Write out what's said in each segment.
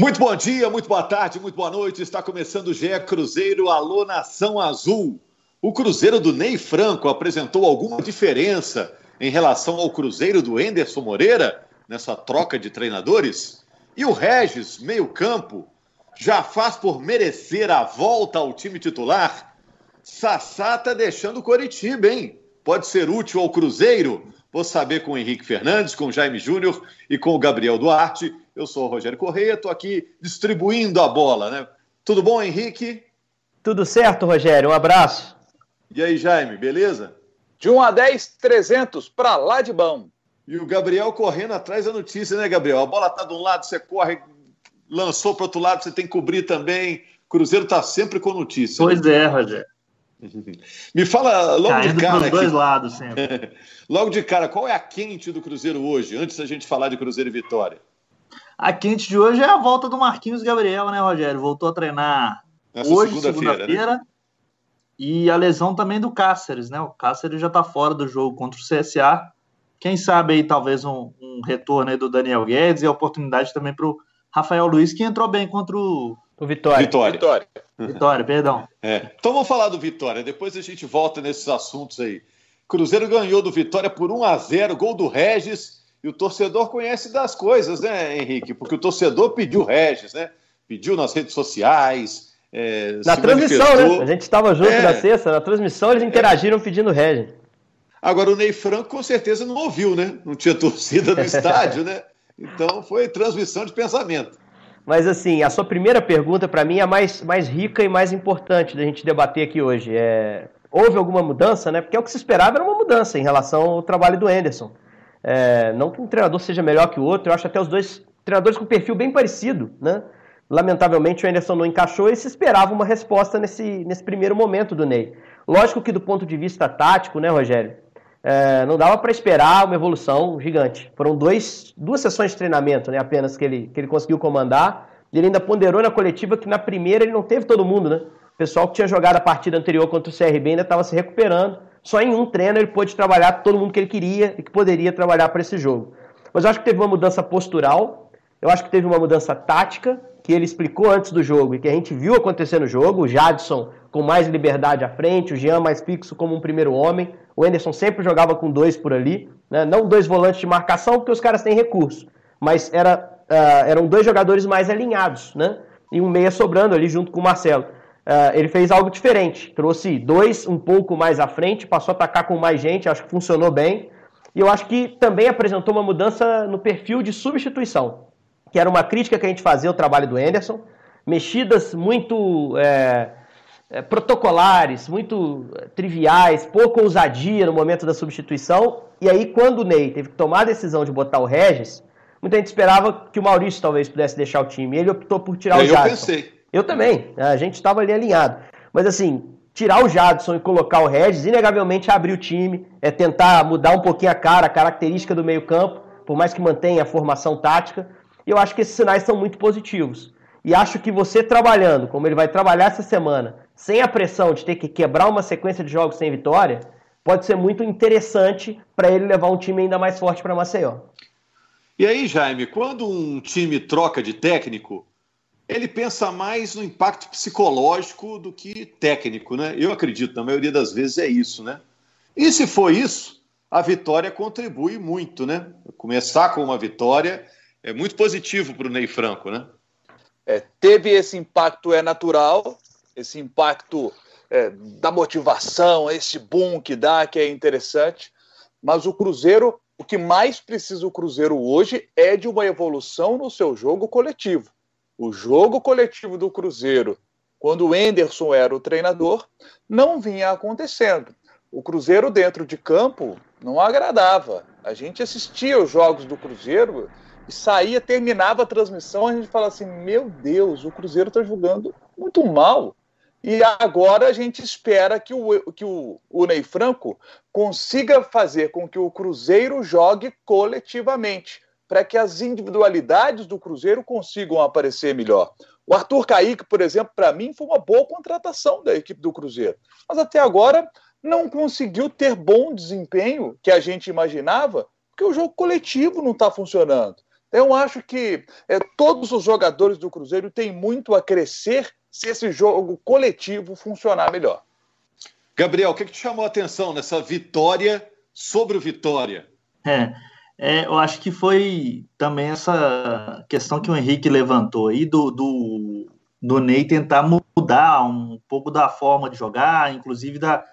Muito bom dia, muito boa tarde, muito boa noite. Está começando o GE Cruzeiro Alô Nação Azul. O Cruzeiro do Ney Franco apresentou alguma diferença em relação ao Cruzeiro do Enderson Moreira nessa troca de treinadores? E o Regis, meio-campo, já faz por merecer a volta ao time titular? Sassá está deixando o Coritiba, hein? Pode ser útil ao Cruzeiro? Vou saber com o Henrique Fernandes, com o Jaime Júnior e com o Gabriel Duarte. Eu sou o Rogério Correia, estou aqui distribuindo a bola, né? Tudo bom, Henrique? Tudo certo, Rogério. Um abraço. E aí, Jaime, beleza? De 1 a 10, 300, para lá de bom. E o Gabriel correndo atrás da notícia, né, Gabriel? A bola tá de um lado, você corre, lançou para outro lado, você tem que cobrir também. Cruzeiro tá sempre com notícia. Pois né? é, Rogério. Me fala logo Caindo de cara. Dos dois lados sempre. logo de cara, qual é a quente do Cruzeiro hoje, antes da gente falar de Cruzeiro e Vitória? A quente de hoje é a volta do Marquinhos Gabriel, né, Rogério? Voltou a treinar Nessa hoje, segunda-feira. Segunda né? E a lesão também do Cáceres, né? O Cáceres já tá fora do jogo contra o CSA. Quem sabe aí talvez um, um retorno aí do Daniel Guedes e a oportunidade também para o Rafael Luiz, que entrou bem contra o, o Vitória. Vitória. Vitória. Vitória, perdão. É. Então vamos falar do Vitória, depois a gente volta nesses assuntos aí. Cruzeiro ganhou do Vitória por 1 a 0 gol do Regis, e o torcedor conhece das coisas, né, Henrique? Porque o torcedor pediu Regis, né? Pediu nas redes sociais. É, na transmissão, manifestou. né? A gente estava junto é. na sexta, na transmissão eles interagiram pedindo Regis. Agora o Ney Franco com certeza não ouviu, né? Não tinha torcida no estádio, né? Então foi transmissão de pensamento. Mas assim, a sua primeira pergunta para mim é a mais, mais rica e mais importante da gente debater aqui hoje. É, houve alguma mudança, né? Porque é o que se esperava era uma mudança em relação ao trabalho do Anderson. É, não que um treinador seja melhor que o outro, eu acho até os dois treinadores com perfil bem parecido, né? Lamentavelmente o Anderson não encaixou e se esperava uma resposta nesse, nesse primeiro momento do Ney. Lógico que do ponto de vista tático, né, Rogério? É, não dava para esperar uma evolução gigante. Foram dois, duas sessões de treinamento né, apenas que ele, que ele conseguiu comandar. Ele ainda ponderou na coletiva que na primeira ele não teve todo mundo, né? O pessoal que tinha jogado a partida anterior contra o CRB ainda estava se recuperando. Só em um treino ele pôde trabalhar todo mundo que ele queria e que poderia trabalhar para esse jogo. Mas eu acho que teve uma mudança postural, eu acho que teve uma mudança tática, que ele explicou antes do jogo e que a gente viu acontecer no jogo. O Jadson com mais liberdade à frente, o Jean mais fixo como um primeiro homem. O Anderson sempre jogava com dois por ali, né? não dois volantes de marcação, porque os caras têm recurso, mas era, uh, eram dois jogadores mais alinhados, né? E um meia sobrando ali junto com o Marcelo. Uh, ele fez algo diferente, trouxe dois um pouco mais à frente, passou a atacar com mais gente, acho que funcionou bem. E eu acho que também apresentou uma mudança no perfil de substituição, que era uma crítica que a gente fazia ao trabalho do Anderson. Mexidas muito é, é, protocolares, muito é, triviais, pouca ousadia no momento da substituição. E aí, quando o Ney teve que tomar a decisão de botar o Regis, muita gente esperava que o Maurício talvez pudesse deixar o time. Ele optou por tirar é, o Jadson. Eu pensei. Eu também. A gente estava ali alinhado. Mas assim, tirar o Jadson e colocar o Regis, inegavelmente abrir o time, é tentar mudar um pouquinho a cara, a característica do meio-campo, por mais que mantenha a formação tática. E eu acho que esses sinais são muito positivos. E acho que você trabalhando, como ele vai trabalhar essa semana, sem a pressão de ter que quebrar uma sequência de jogos sem vitória, pode ser muito interessante para ele levar um time ainda mais forte para Maceió. E aí, Jaime, quando um time troca de técnico, ele pensa mais no impacto psicológico do que técnico, né? Eu acredito, na maioria das vezes é isso, né? E se for isso, a vitória contribui muito, né? Começar com uma vitória é muito positivo para o Ney Franco, né? É, teve esse impacto, é natural, esse impacto é, da motivação, esse boom que dá, que é interessante. Mas o Cruzeiro, o que mais precisa o Cruzeiro hoje é de uma evolução no seu jogo coletivo. O jogo coletivo do Cruzeiro, quando o Enderson era o treinador, não vinha acontecendo. O Cruzeiro dentro de campo não agradava. A gente assistia os jogos do Cruzeiro e saía, terminava a transmissão, a gente fala assim: meu Deus, o Cruzeiro está jogando muito mal. E agora a gente espera que o, que o, o Ney Franco consiga fazer com que o Cruzeiro jogue coletivamente, para que as individualidades do Cruzeiro consigam aparecer melhor. O Arthur Caíque, por exemplo, para mim foi uma boa contratação da equipe do Cruzeiro, mas até agora não conseguiu ter bom desempenho que a gente imaginava, porque o jogo coletivo não está funcionando. Eu acho que é, todos os jogadores do Cruzeiro têm muito a crescer se esse jogo coletivo funcionar melhor. Gabriel, o que, que te chamou a atenção nessa vitória sobre o Vitória? É, é, eu acho que foi também essa questão que o Henrique levantou aí do, do, do Ney tentar mudar um pouco da forma de jogar, inclusive da,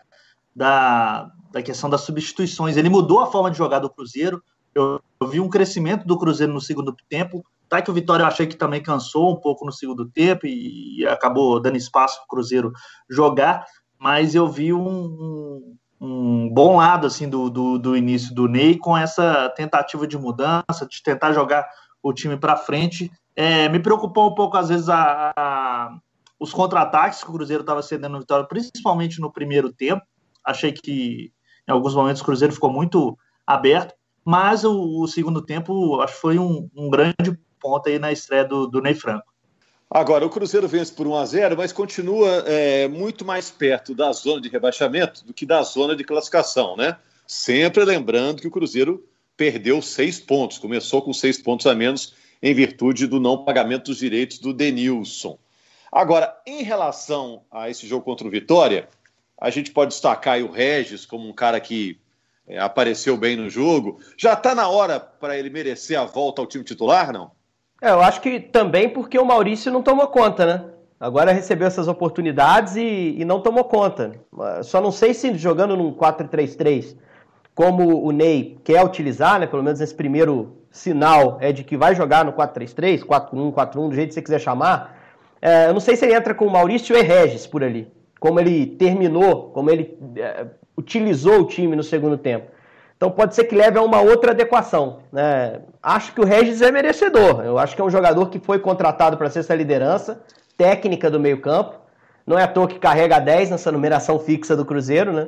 da, da questão das substituições. Ele mudou a forma de jogar do Cruzeiro. Eu, eu vi um crescimento do Cruzeiro no segundo tempo. Tá que o Vitória eu achei que também cansou um pouco no segundo tempo e, e acabou dando espaço para o Cruzeiro jogar, mas eu vi um, um bom lado assim do, do, do, início do Ney com essa tentativa de mudança, de tentar jogar o time para frente. É, me preocupou um pouco, às vezes, a, a os contra-ataques que o Cruzeiro estava cedendo Vitória, principalmente no primeiro tempo. Achei que em alguns momentos o Cruzeiro ficou muito aberto, mas o, o segundo tempo acho que foi um, um, grande ponto aí na estreia do, do Ney Franco. Agora, o Cruzeiro vence por 1 a 0 mas continua é, muito mais perto da zona de rebaixamento do que da zona de classificação, né? Sempre lembrando que o Cruzeiro perdeu seis pontos, começou com seis pontos a menos em virtude do não pagamento dos direitos do Denilson. Agora, em relação a esse jogo contra o Vitória, a gente pode destacar o Regis como um cara que é, apareceu bem no jogo. Já está na hora para ele merecer a volta ao time titular, não? É, eu acho que também porque o Maurício não tomou conta, né? Agora recebeu essas oportunidades e, e não tomou conta. Só não sei se jogando num 4-3-3, como o Ney quer utilizar, né? Pelo menos esse primeiro sinal é de que vai jogar no 4-3-3, 4-1, 4-1, do jeito que você quiser chamar. É, eu não sei se ele entra com o Maurício e Regis por ali. Como ele terminou, como ele é, utilizou o time no segundo tempo. Então pode ser que leve a uma outra adequação. Né? Acho que o Regis é merecedor. Eu acho que é um jogador que foi contratado para ser essa liderança técnica do meio-campo. Não é à toa que carrega 10 nessa numeração fixa do Cruzeiro, né?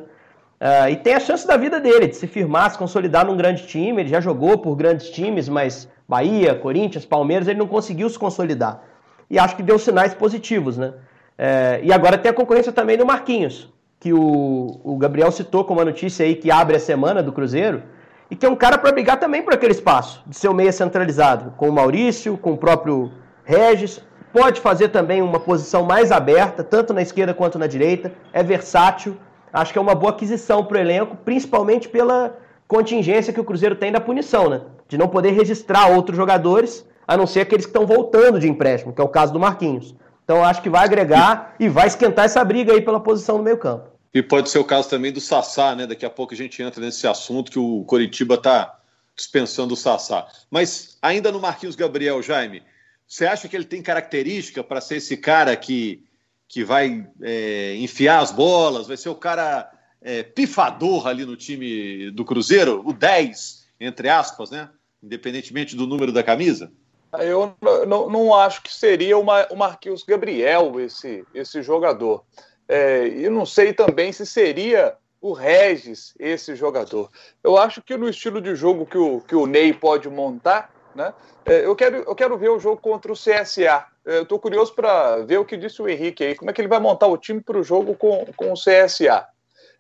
Uh, e tem a chance da vida dele de se firmar, se consolidar num grande time. Ele já jogou por grandes times, mas Bahia, Corinthians, Palmeiras, ele não conseguiu se consolidar. E acho que deu sinais positivos, né? Uh, e agora tem a concorrência também do Marquinhos, que o, o Gabriel citou como uma notícia aí que abre a semana do Cruzeiro, e que é um cara para brigar também por aquele espaço, de ser o meia centralizado, com o Maurício, com o próprio Regis. Pode fazer também uma posição mais aberta, tanto na esquerda quanto na direita, é versátil. Acho que é uma boa aquisição para o elenco, principalmente pela contingência que o Cruzeiro tem da punição, né? De não poder registrar outros jogadores, a não ser aqueles que estão voltando de empréstimo, que é o caso do Marquinhos. Então acho que vai agregar e vai esquentar essa briga aí pela posição no meio campo. E pode ser o caso também do Sassá, né? Daqui a pouco a gente entra nesse assunto que o Coritiba está dispensando o Sassá. Mas ainda no Marquinhos Gabriel, Jaime, você acha que ele tem característica para ser esse cara que, que vai é, enfiar as bolas, vai ser o cara é, pifador ali no time do Cruzeiro, o 10, entre aspas, né? Independentemente do número da camisa? Eu não, não acho que seria uma, o Marquinhos Gabriel esse, esse jogador. É, e não sei também se seria o Regis esse jogador. Eu acho que no estilo de jogo que o, que o Ney pode montar, né, é, eu, quero, eu quero ver o jogo contra o CSA. É, eu estou curioso para ver o que disse o Henrique aí, como é que ele vai montar o time para o jogo com, com o CSA.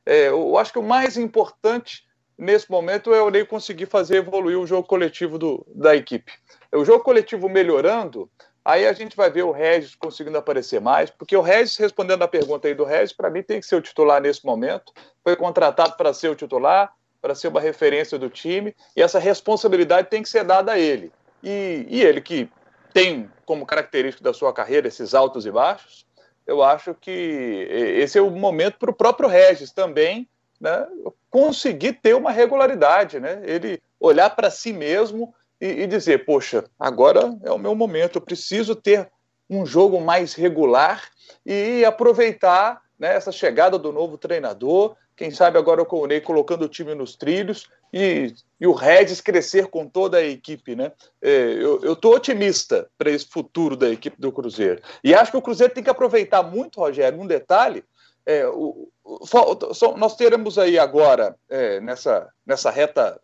É, eu acho que o mais importante nesse momento o Ney conseguir fazer evoluir o jogo coletivo do, da equipe. O jogo coletivo melhorando, aí a gente vai ver o Regis conseguindo aparecer mais, porque o Regis, respondendo a pergunta aí do Regis, para mim tem que ser o titular nesse momento. Foi contratado para ser o titular, para ser uma referência do time, e essa responsabilidade tem que ser dada a ele. E, e ele que tem como característica da sua carreira esses altos e baixos, eu acho que esse é o momento para o próprio Regis também né, conseguir ter uma regularidade, né? Ele olhar para si mesmo e, e, dizer, poxa, agora é o meu momento, eu preciso ter um jogo mais regular e aproveitar né, essa chegada do novo treinador, quem sabe agora com o Ney colocando o time nos trilhos e, e o Regis crescer com toda a equipe, né? É, eu estou otimista para esse futuro da equipe do Cruzeiro. E acho que o Cruzeiro tem que aproveitar muito, Rogério, um detalhe, é, o, o, nós teremos aí agora, é, nessa, nessa reta,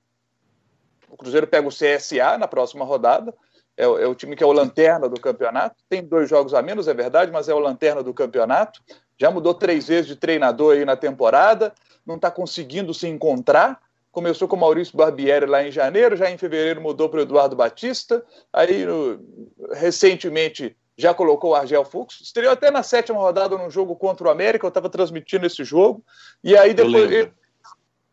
o Cruzeiro pega o CSA na próxima rodada, é, é, o time que é o lanterna do campeonato, tem dois jogos a menos, é verdade, mas é o lanterna do campeonato, já mudou três vezes de treinador aí na temporada, não está conseguindo se encontrar, começou com Maurício Barbieri lá em janeiro, já em fevereiro mudou para o Eduardo Batista, aí no, recentemente já colocou o Argel Fux, estreou até na sétima rodada num jogo contra o América, eu estava transmitindo esse jogo, e aí depois ele,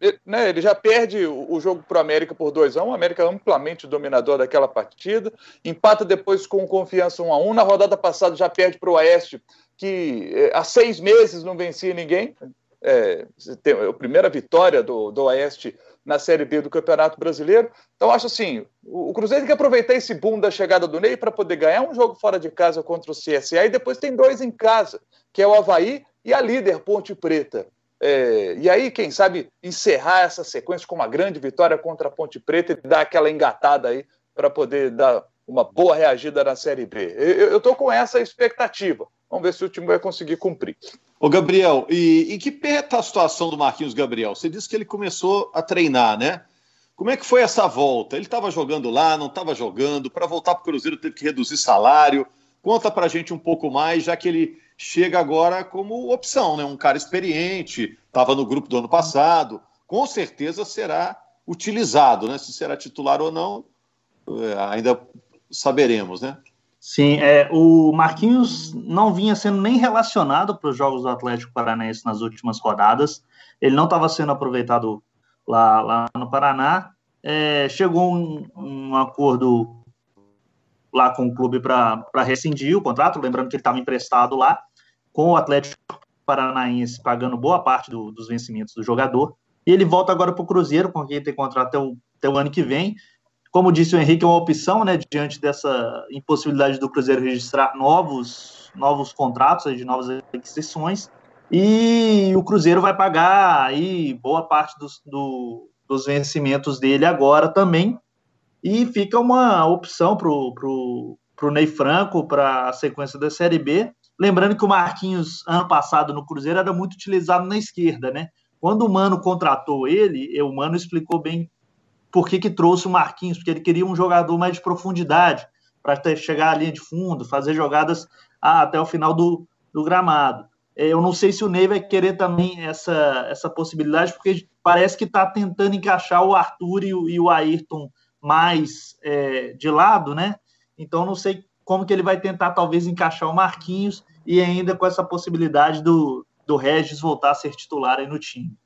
ele, né, ele, já perde o, o jogo para o América por 2 a 1 um, o América é amplamente dominador daquela partida, empata depois com confiança 1 um a 1 um, na rodada passada já perde para o Oeste, que eh, há seis meses não vencia ninguém, é, tem a primeira vitória do, do Oeste na Série B do Campeonato Brasileiro. Então, acho assim: o, Cruzeiro tem que aproveitar esse boom da chegada do Ney para poder ganhar um jogo fora de casa contra o CSA e depois tem dois em casa, que é o Havaí e a líder Ponte Preta. É, e aí, quem sabe, encerrar essa sequência com uma grande vitória contra a Ponte Preta e dar aquela engatada aí para poder dar uma boa reagida na Série B. Eu estou com essa expectativa. Vamos ver se o time vai conseguir cumprir. Ô, Gabriel, e em que pé está a situação do Marquinhos Gabriel? Você disse que ele começou a treinar, né? Como é que foi essa volta? Ele estava jogando lá, não estava jogando? Para voltar para o Cruzeiro teve que reduzir salário? Conta para a gente um pouco mais, já que ele chega agora como opção, né? Um cara experiente, estava no grupo do ano passado, com certeza será utilizado, né? Se será titular ou não, é, ainda saberemos, né? Sim, é, o Marquinhos não vinha sendo nem relacionado para os jogos do Atlético Paranaense nas últimas rodadas. Ele não estava sendo aproveitado lá, lá no Paraná. É, chegou um, um, acordo lá com o clube para rescindir o contrato, lembrando que ele estava emprestado lá, com o Atlético Paranaense pagando boa parte do, dos vencimentos do jogador. E ele volta agora para o Cruzeiro, com quem tem contrato até o, até o ano que vem. Como disse o Henrique, é uma opção, né, diante dessa impossibilidade do Cruzeiro registrar novos, novos contratos, de novas aquisições, e o Cruzeiro vai pagar aí boa parte dos, do, dos vencimentos dele agora também, e fica uma opção para o pro, pro Ney Franco para a sequência da Série B. Lembrando que o Marquinhos, ano passado no Cruzeiro, era muito utilizado na esquerda, né? Quando o Mano contratou ele, o Mano explicou bem por que, que trouxe o Marquinhos, porque ele queria um jogador mais de profundidade, para chegar à linha de fundo, fazer jogadas até o final do, do gramado. É, eu não sei se o Ney vai querer também essa, essa possibilidade, porque parece que está tentando encaixar o Arthur e o, e o Ayrton mais é, de lado, né? Então não sei como que ele vai tentar talvez encaixar o Marquinhos e ainda com essa possibilidade do, do Regis voltar a ser titular aí no time.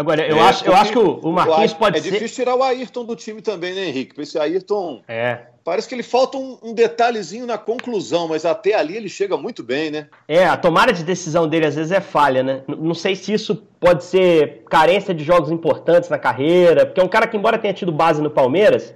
Agora, eu, é, acho, eu acho que o, o Marquinhos o, pode é ser. É difícil tirar o Ayrton do time também, né, Henrique? Esse Ayrton. É. Parece que ele falta um, um, detalhezinho na conclusão, mas até ali ele chega muito bem, né? É, a tomada de decisão dele às vezes é falha, né? Não sei se isso pode ser carência de jogos importantes na carreira, porque é um cara que, embora tenha tido base no Palmeiras,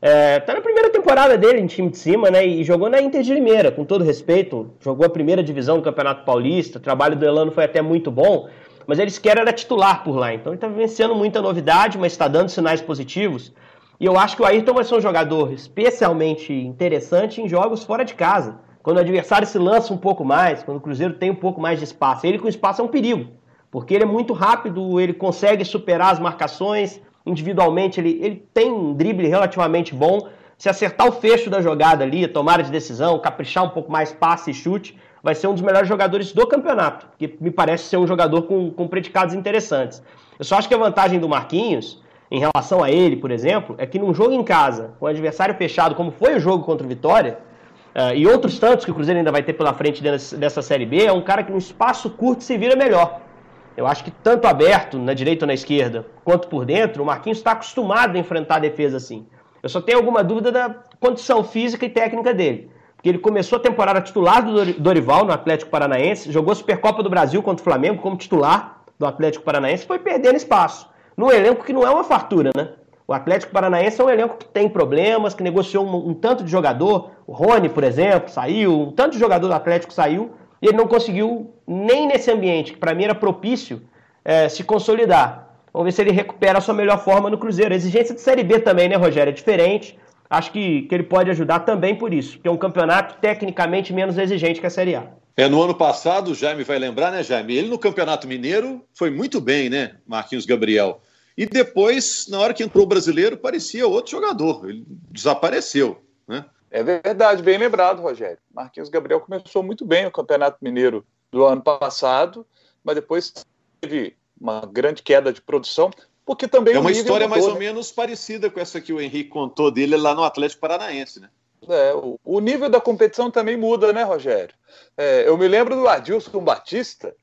é, tá na primeira temporada dele em time de cima, né? E jogou na Inter de Limeira, com todo respeito. Jogou a primeira divisão do Campeonato Paulista. O trabalho do Elano foi até muito bom mas ele sequer era titular por lá. Então ele está vivenciando muita novidade, mas está dando sinais positivos. E eu acho que o Ayrton vai ser um jogador especialmente interessante em jogos fora de casa. Quando o adversário se lança um pouco mais, quando o Cruzeiro tem um pouco mais de espaço. Ele com espaço é um perigo, porque ele é muito rápido, ele consegue superar as marcações, individualmente ele, ele tem um drible relativamente bom. Se acertar o fecho da jogada ali, tomada de decisão, caprichar um pouco mais passe e chute, vai ser um dos melhores jogadores do campeonato, que me parece ser um jogador com, com predicados interessantes. Eu só acho que a vantagem do Marquinhos, em relação a ele, por exemplo, é que num jogo em casa, com adversário fechado, como foi o jogo contra o Vitória, uh, e outros tantos que o Cruzeiro ainda vai ter pela frente dessa, dessa Série B, é um cara que num espaço curto se vira melhor. Eu acho que tanto aberto, na direita ou na esquerda, quanto por dentro, o Marquinhos está acostumado a enfrentar a defesa assim. Eu só tenho alguma dúvida da condição física e técnica dele que ele começou a temporada titular do Dorival no Atlético Paranaense, jogou Supercopa do Brasil contra o Flamengo como titular do Atlético Paranaense, foi perdendo espaço. Num elenco que não é uma fartura, né? O Atlético Paranaense é um elenco que tem problemas, que negociou um, um, tanto de jogador. O Rony, por exemplo, saiu, um tanto de jogador do Atlético saiu, e ele não conseguiu, nem nesse ambiente, que para mim era propício, é, se consolidar. Vamos ver se ele recupera a sua melhor forma no Cruzeiro. A exigência de Série B também, né, Rogério? É diferente acho que, que ele pode ajudar também por isso, que é um campeonato tecnicamente menos exigente que a Série A. É, no ano passado, o Jaime vai lembrar, né, Jaime? Ele no Campeonato Mineiro foi muito bem, né, Marquinhos Gabriel? E depois, na hora que entrou o brasileiro, parecia outro jogador. Ele desapareceu, né? É verdade, bem lembrado, Rogério. Marquinhos Gabriel começou muito bem o Campeonato Mineiro do ano passado, mas depois teve uma grande queda de produção porque também é uma história mudou, mais né? ou menos parecida com essa que o Henrique contou dele lá no Atlético Paranaense, né? É, o, o, nível da competição também muda, né, Rogério? É, eu me lembro do Adilson Batista.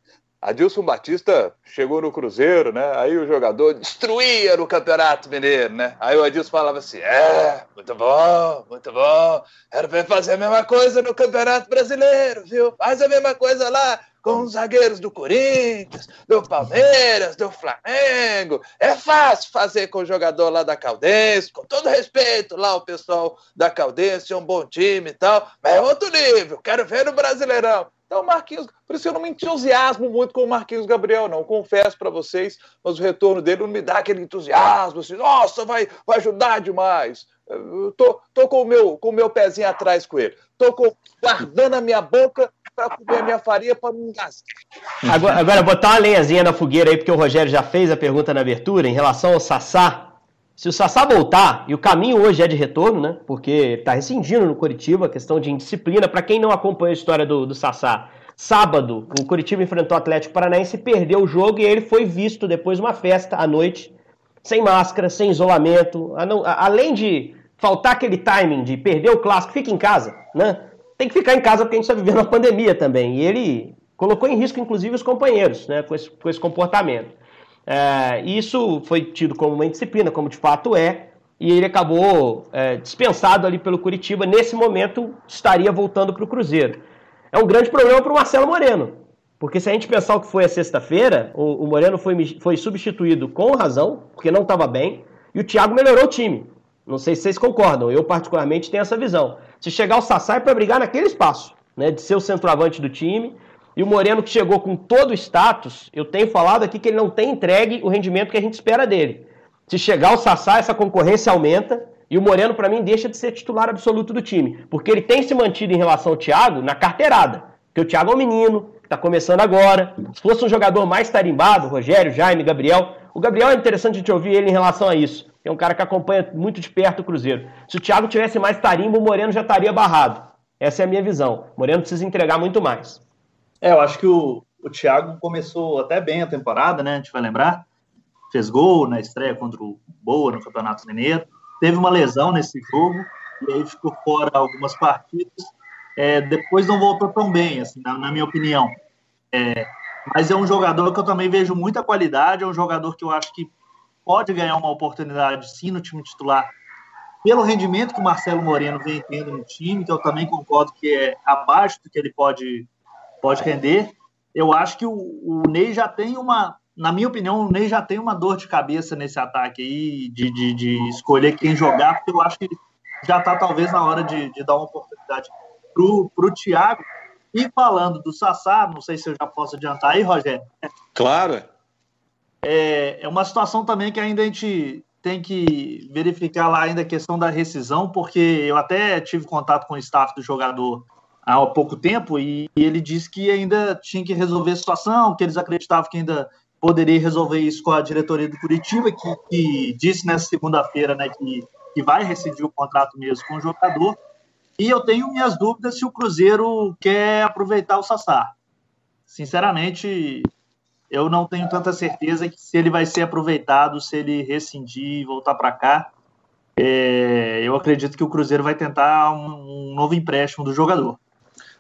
Adilson Batista chegou no Cruzeiro, né? Aí o jogador destruía no Campeonato Mineiro, né? Aí o Adilson falava assim: é, muito bom, muito bom. Era pra fazer a mesma coisa no Campeonato Brasileiro, viu? Faz a mesma coisa lá com os zagueiros do Corinthians, do Palmeiras, do Flamengo. É fácil fazer com o jogador lá da Caldense, com todo respeito lá o pessoal da Caldense, é um bom time e tal, mas é outro nível, quero ver no Brasileirão. Então, Marquinhos, por isso eu não me entusiasmo muito com o Marquinhos Gabriel, não. Confesso para vocês, mas o retorno dele não me dá aquele entusiasmo, assim, nossa, vai, vai ajudar demais. Eu tô, tô com o meu, com o meu pezinho atrás com ele. Tô com, guardando a minha boca para comer a minha farinha para não engasgar. Agora, agora, botar uma lenhazinha na fogueira aí, porque o Rogério já fez a pergunta na abertura em relação ao Sassá. Se o Sassá voltar, e o caminho hoje é de retorno, né? Porque está rescindindo no Curitiba, questão de indisciplina. Para quem não acompanha a história do, do Sassá, sábado o Curitiba enfrentou o Atlético Paranaense perdeu o jogo, e ele foi visto depois de uma festa à noite, sem máscara, sem isolamento. Além de faltar aquele timing de perder o clássico, fica em casa, né? tem que ficar em casa porque a gente está vivendo uma pandemia também. E ele colocou em risco, inclusive, os companheiros né, com, esse, com esse comportamento. É, isso foi tido como uma indisciplina, como de fato é, e ele acabou é, dispensado ali pelo Curitiba. Nesse momento, estaria voltando para o Cruzeiro. É um grande problema para o Marcelo Moreno, porque se a gente pensar o que foi a sexta-feira, o, o, Moreno foi, foi substituído com razão, porque não estava bem, e o Thiago melhorou o time. Não sei se vocês concordam, eu particularmente tenho essa visão. Se chegar o Sassá é para brigar naquele espaço, né, de ser o centroavante do time. E o Moreno que chegou com todo o status, eu tenho falado aqui que ele não tem entregue o rendimento que a gente espera dele. Se chegar o Sassá, essa concorrência aumenta e o Moreno, para mim, deixa de ser titular absoluto do time. Porque ele tem se mantido em relação ao Thiago na carteirada. Porque o Thiago é um menino, está começando agora. Se fosse um jogador mais tarimbado, Rogério, Jaime, Gabriel. O Gabriel é interessante a gente ouvir ele em relação a isso é um cara que acompanha muito de perto o Cruzeiro. Se o Thiago tivesse mais tarimbo, o Moreno já estaria barrado. Essa é a minha visão. O Moreno precisa entregar muito mais. É, eu acho que o, o Thiago começou até bem a temporada, né? A gente vai lembrar. Fez gol na estreia contra o Boa no Campeonato Mineiro. Teve uma lesão nesse jogo e aí ficou fora algumas partidas. É, depois não voltou tão bem, assim, na, na minha opinião. É, mas é um jogador que eu também vejo muita qualidade, é um jogador que eu acho que pode ganhar uma oportunidade sim no time titular, pelo rendimento que o Marcelo Moreno vem tendo no time, que eu também concordo que é abaixo do que ele pode, pode render. Eu acho que o, o Ney já tem uma, na minha opinião, o Ney já tem uma dor de cabeça nesse ataque aí, de, de, de escolher quem jogar, porque eu acho que já está talvez na hora de, de dar uma oportunidade para o Thiago. E falando do Sassá, não sei se eu já posso adiantar aí, Rogério. Claro é, é uma situação também que ainda a gente tem que verificar lá ainda a questão da rescisão, porque eu até tive contato com o staff do jogador há pouco tempo e ele disse que ainda tinha que resolver a situação, que eles acreditavam que ainda poderia resolver isso com a diretoria do Curitiba, que, que disse nessa segunda-feira né, que, que vai rescindir o contrato mesmo com o jogador. E eu tenho minhas dúvidas se o Cruzeiro quer aproveitar o Sassá. Sinceramente, eu não tenho tanta certeza que se ele vai ser aproveitado, se ele rescindir e voltar para cá. É, eu acredito que o Cruzeiro vai tentar um, um novo empréstimo do jogador.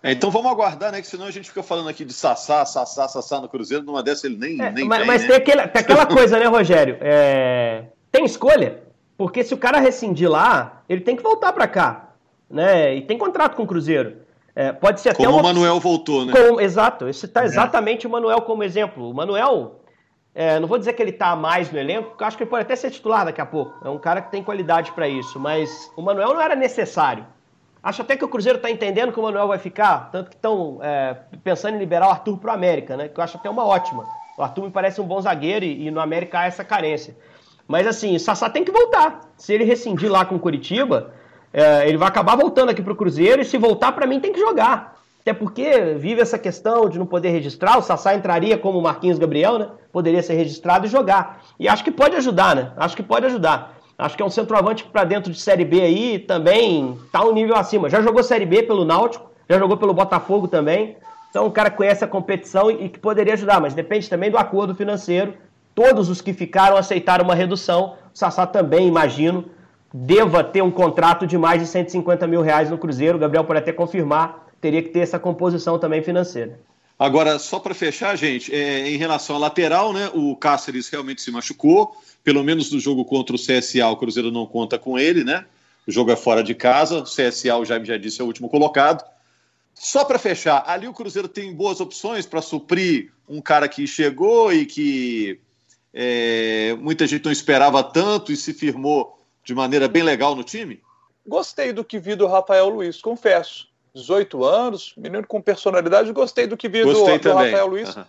É, então vamos aguardar, né? Que senão a gente fica falando aqui de Sassá, Sassá, Sassá no Cruzeiro, numa dessa ele nem, é, nem Mas, vem, mas né? tem, aquela, tem aquela coisa, né, Rogério? É, tem escolha, porque se o cara rescindir lá, ele tem que voltar para cá, né? E tem contrato com o Cruzeiro. É, pode ser até Como uma... o Manuel voltou, né? Com... Exato, esse está é. exatamente é. o Manuel como exemplo. O Manuel, é, não vou dizer que ele está mais no elenco, porque eu acho que ele pode até ser titular daqui a pouco. É um cara que tem qualidade para isso, mas o Manuel não era necessário. Acho até que o Cruzeiro está entendendo que o Manuel vai ficar, tanto que estão é, pensando em liberar o Arthur para o América, né? Que eu acho até uma ótima. O Arthur me parece um bom zagueiro e, e no América há essa carência. Mas assim, o Sassá tem que voltar. Se ele rescindir lá com o Curitiba, é, ele vai acabar voltando aqui para o Cruzeiro e se voltar para mim tem que jogar. Até porque vive essa questão de não poder registrar, o Sassá entraria como o Marquinhos Gabriel, né? Poderia ser registrado e jogar. E acho que pode ajudar, né? Acho que pode ajudar. Acho que é um centroavante que para dentro de Série B aí também tá um nível acima. Já jogou Série B pelo Náutico, já jogou pelo Botafogo também. Então, um cara conhece a competição e que poderia ajudar, mas depende também do acordo financeiro Todos os que ficaram aceitaram uma redução. O Sassá também, imagino, deva ter um contrato de mais de 150 mil reais no Cruzeiro. O Gabriel pode até confirmar, teria que ter essa composição também financeira. Agora, só para fechar, gente, é, em relação à lateral, né, o Cáceres realmente se machucou, pelo menos no jogo contra o CSA, o Cruzeiro não conta com ele, né? O jogo é fora de casa, o CSA, o Jaime já disse, é o último colocado. Só para fechar, ali o Cruzeiro tem boas opções para suprir um cara que chegou e que é, muita gente não esperava tanto e se firmou de maneira bem legal no time? Gostei do que vi do Rafael Luiz, confesso. 18 anos, menino com personalidade, gostei do que vi do, do, Rafael Luiz. Uhum.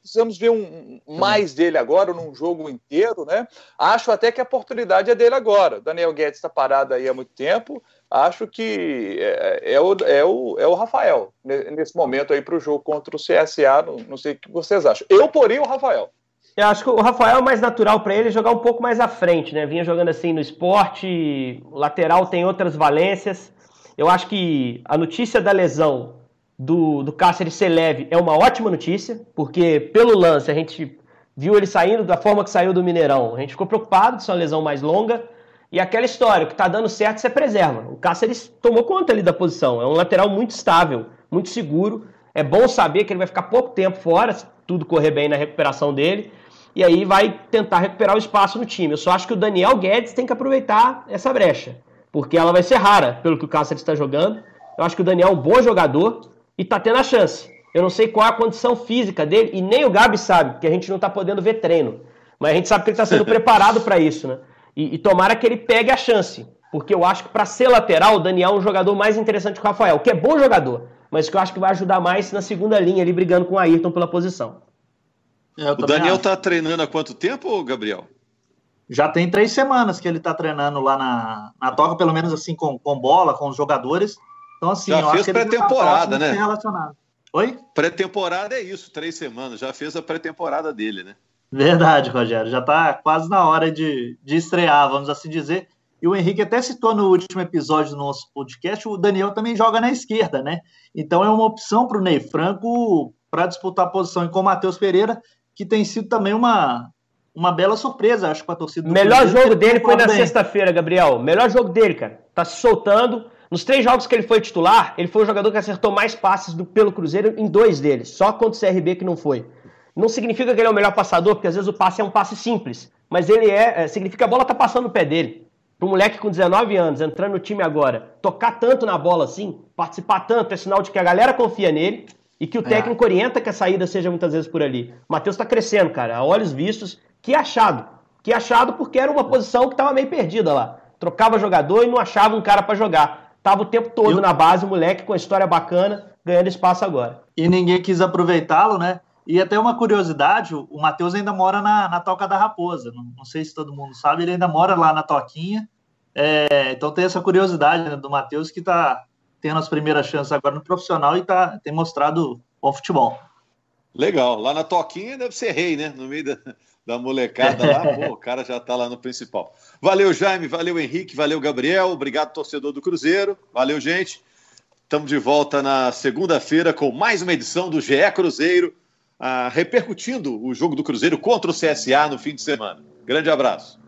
Precisamos ver um, mais dele agora, num jogo inteiro, né? Acho até que a oportunidade é dele agora. Daniel Guedes está parado aí há muito tempo. Acho que é, é, o, é, o, é o Rafael nesse momento aí para o jogo contra o CSA. Não, não sei o que vocês acham. Eu porém o Rafael. Eu acho que o Rafael é mais natural para ele jogar um pouco mais à frente, né? Vinha jogando assim no esporte, lateral tem outras valências. Eu acho que a notícia da lesão do, do Cáceres ser leve é uma ótima notícia, porque pelo lance a gente viu ele saindo da forma que saiu do Mineirão. A gente ficou preocupado de ser uma lesão mais longa. E aquela história, o que está dando certo, você preserva. O Cáceres tomou conta ali da posição. É um lateral muito estável, muito seguro. É bom saber que ele vai ficar pouco tempo fora, se tudo correr bem na recuperação dele. E aí vai tentar recuperar o espaço no time. Eu só acho que o Daniel Guedes tem que aproveitar essa brecha. Porque ela vai ser rara, pelo que o Cáceres está jogando. Eu acho que o Daniel é um bom jogador e está tendo a chance. Eu não sei qual é a condição física dele, e nem o Gabi sabe, porque a gente não está podendo ver treino. Mas a gente sabe que ele está sendo preparado para isso, né? E, e tomara que ele pegue a chance. Porque eu acho que para ser lateral, o Daniel é um jogador mais interessante que o Rafael, que é bom jogador, mas que eu acho que vai ajudar mais na segunda linha ali, brigando com o Ayrton pela posição. É, o Daniel está treinando há quanto tempo, Gabriel? Já tem três semanas que ele está treinando lá na, na toca, pelo menos assim, com, com bola, com os jogadores. Então, assim, já fez tá pré-temporada, né? Oi? Pré-temporada é isso, três semanas. Já fez a pré-temporada dele, né? Verdade, Rogério. Já está quase na hora de, de estrear, vamos assim dizer. E o Henrique até citou no último episódio do nosso podcast, o Daniel também joga na esquerda, né? Então é uma opção para o Ney Franco para disputar a posição com o Matheus Pereira, que tem sido também uma, uma bela surpresa, acho, para a torcida do Melhor jogo dele foi na sexta-feira, Gabriel. Melhor jogo dele, cara. Tá se soltando. Nos três jogos que ele foi titular, ele foi o jogador que acertou mais passes do, pelo Cruzeiro em dois deles. Só contra o CRB que não foi. Não significa que ele é o melhor passador, porque às vezes o passe é um passe simples. Mas ele é. é significa que a bola tá passando no pé dele. Para um moleque com 19 anos, entrando no time agora, tocar tanto na bola assim, participar tanto, é sinal de que a galera confia nele e que o é. técnico orienta que a saída seja muitas vezes por ali. O Matheus está crescendo, cara, a olhos vistos. Que achado. Que achado porque era uma posição que estava meio perdida lá. Trocava jogador e não achava um cara para jogar. Tava o tempo todo Eu... na base, o moleque com a história bacana, ganhando espaço agora. E ninguém quis aproveitá-lo, né? E até uma curiosidade, o Matheus ainda mora na, na Toca da Raposa. Não, não, sei se todo mundo sabe, ele ainda mora lá na Toquinha. É, então tem essa curiosidade né, do Matheus que está tendo as primeiras chances agora no profissional e tá, tem mostrado bom futebol. Legal. Lá na Toquinha deve ser rei, né? No meio da, da molecada lá, pô, o cara já está lá no principal. Valeu, Jaime, valeu, Henrique, valeu, Gabriel, obrigado, torcedor do Cruzeiro, valeu, gente. Estamos de volta na segunda-feira com mais uma edição do GE Cruzeiro ah, repercutindo o jogo do Cruzeiro contra o CSA no fim de semana. Grande abraço.